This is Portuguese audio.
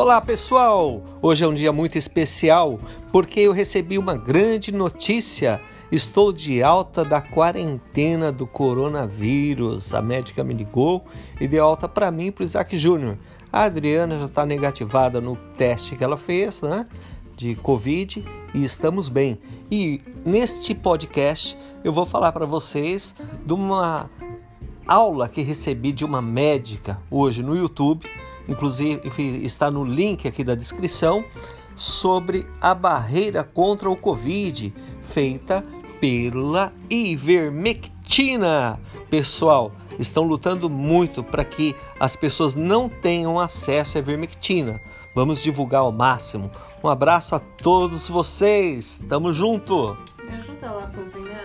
Olá pessoal! Hoje é um dia muito especial porque eu recebi uma grande notícia. Estou de alta da quarentena do coronavírus. A médica me ligou e deu alta para mim e para o Isaac Júnior. A Adriana já está negativada no teste que ela fez, né? De Covid e estamos bem. E neste podcast eu vou falar para vocês de uma aula que recebi de uma médica hoje no YouTube inclusive está no link aqui da descrição, sobre a barreira contra o Covid feita pela ivermectina. Pessoal, estão lutando muito para que as pessoas não tenham acesso à ivermectina. Vamos divulgar ao máximo. Um abraço a todos vocês. Tamo junto. Me ajuda lá cozinhar.